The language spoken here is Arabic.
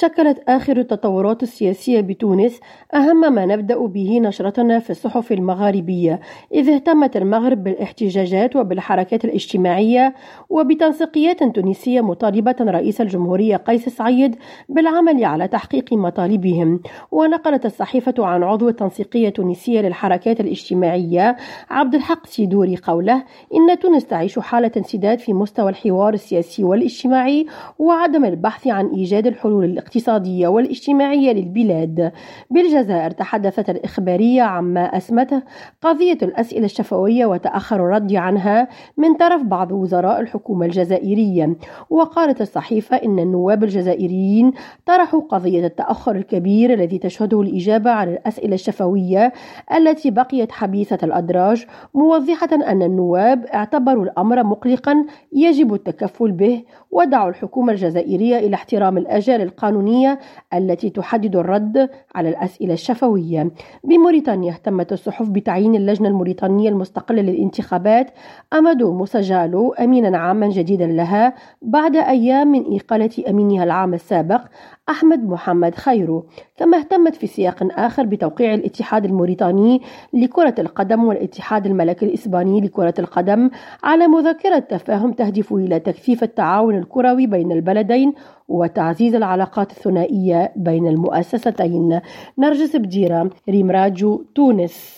شكلت آخر التطورات السياسية بتونس أهم ما نبدأ به نشرتنا في الصحف المغاربية إذ اهتمت المغرب بالاحتجاجات وبالحركات الاجتماعية وبتنسيقيات تونسية مطالبة رئيس الجمهورية قيس سعيد بالعمل على تحقيق مطالبهم. ونقلت الصحيفة عن عضو التنسيقية التونسية للحركات الاجتماعية عبد الحق سيدوري قوله إن تونس تعيش حالة انسداد في مستوى الحوار السياسي والاجتماعي وعدم البحث عن إيجاد الحلول الاقتصادية والاجتماعية للبلاد. بالجزائر تحدثت الإخبارية عما أسمته قضية الأسئلة الشفوية وتأخر الرد عنها من طرف بعض وزراء الحكومة الجزائرية. وقالت الصحيفة إن النواب الجزائريين طرحوا قضية التأخر الكبير الذي تشهده الإجابة على الأسئلة الشفوية التي بقيت حبيسة الأدراج موضحة أن النواب اعتبروا الأمر مقلقا يجب التكفل به ودعوا الحكومة الجزائرية إلى احترام الآجال القانونية التي تحدد الرد على الأسئلة الشفوية. بموريتانيا اهتمت الصحف بتعيين اللجنة الموريتانية المستقلة للانتخابات أمادو موسجالو أمينا عاما جديدا لها بعد أيام من إقالة أمينها العام السابق أحمد محمد خيرو كما اهتمت في سياق آخر بتوقيع الاتحاد الموريتاني لكرة القدم والاتحاد الملكي الإسباني لكرة القدم على مذكرة تفاهم تهدف إلى تكثيف التعاون الكروي بين البلدين وتعزيز العلاقات الثنائية بين المؤسستين. نرجس بديرة ريم راجو تونس.